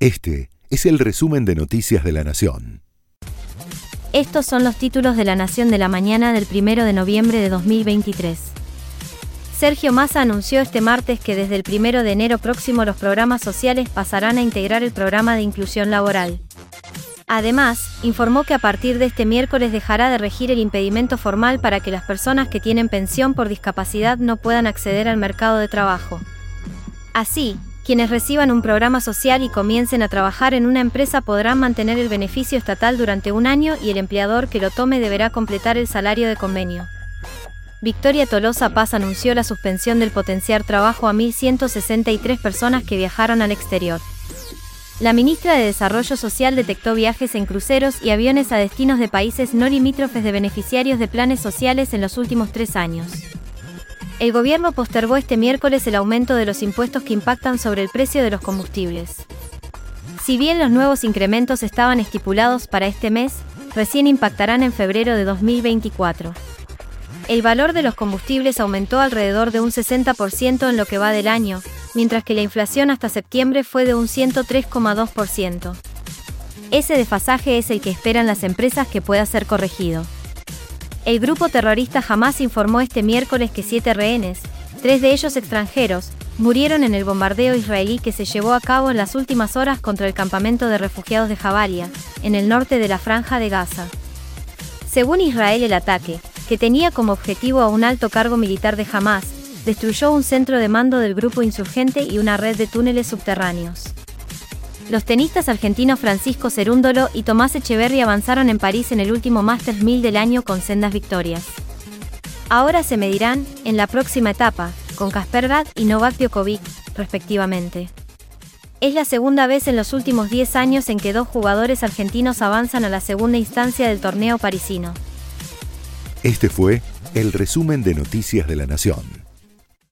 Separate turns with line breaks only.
Este es el resumen de Noticias de la Nación.
Estos son los títulos de la Nación de la mañana del 1 de noviembre de 2023. Sergio Massa anunció este martes que desde el 1 de enero próximo los programas sociales pasarán a integrar el programa de inclusión laboral. Además, informó que a partir de este miércoles dejará de regir el impedimento formal para que las personas que tienen pensión por discapacidad no puedan acceder al mercado de trabajo. Así, quienes reciban un programa social y comiencen a trabajar en una empresa podrán mantener el beneficio estatal durante un año y el empleador que lo tome deberá completar el salario de convenio. Victoria Tolosa Paz anunció la suspensión del potenciar trabajo a 1.163 personas que viajaron al exterior. La ministra de Desarrollo Social detectó viajes en cruceros y aviones a destinos de países no limítrofes de beneficiarios de planes sociales en los últimos tres años. El gobierno postergó este miércoles el aumento de los impuestos que impactan sobre el precio de los combustibles. Si bien los nuevos incrementos estaban estipulados para este mes, recién impactarán en febrero de 2024. El valor de los combustibles aumentó alrededor de un 60% en lo que va del año, mientras que la inflación hasta septiembre fue de un 103,2%. Ese desfasaje es el que esperan las empresas que pueda ser corregido. El grupo terrorista Hamas informó este miércoles que siete rehenes, tres de ellos extranjeros, murieron en el bombardeo israelí que se llevó a cabo en las últimas horas contra el campamento de refugiados de Jabalia, en el norte de la franja de Gaza. Según Israel, el ataque, que tenía como objetivo a un alto cargo militar de Hamas, destruyó un centro de mando del grupo insurgente y una red de túneles subterráneos. Los tenistas argentinos Francisco Cerúndolo y Tomás Echeverri avanzaron en París en el último Masters 1000 del año con sendas victorias. Ahora se medirán, en la próxima etapa, con Kasper Ruud y Novak Djokovic, respectivamente. Es la segunda vez en los últimos 10 años en que dos jugadores argentinos avanzan a la segunda instancia del torneo parisino.
Este fue el resumen de Noticias de la Nación.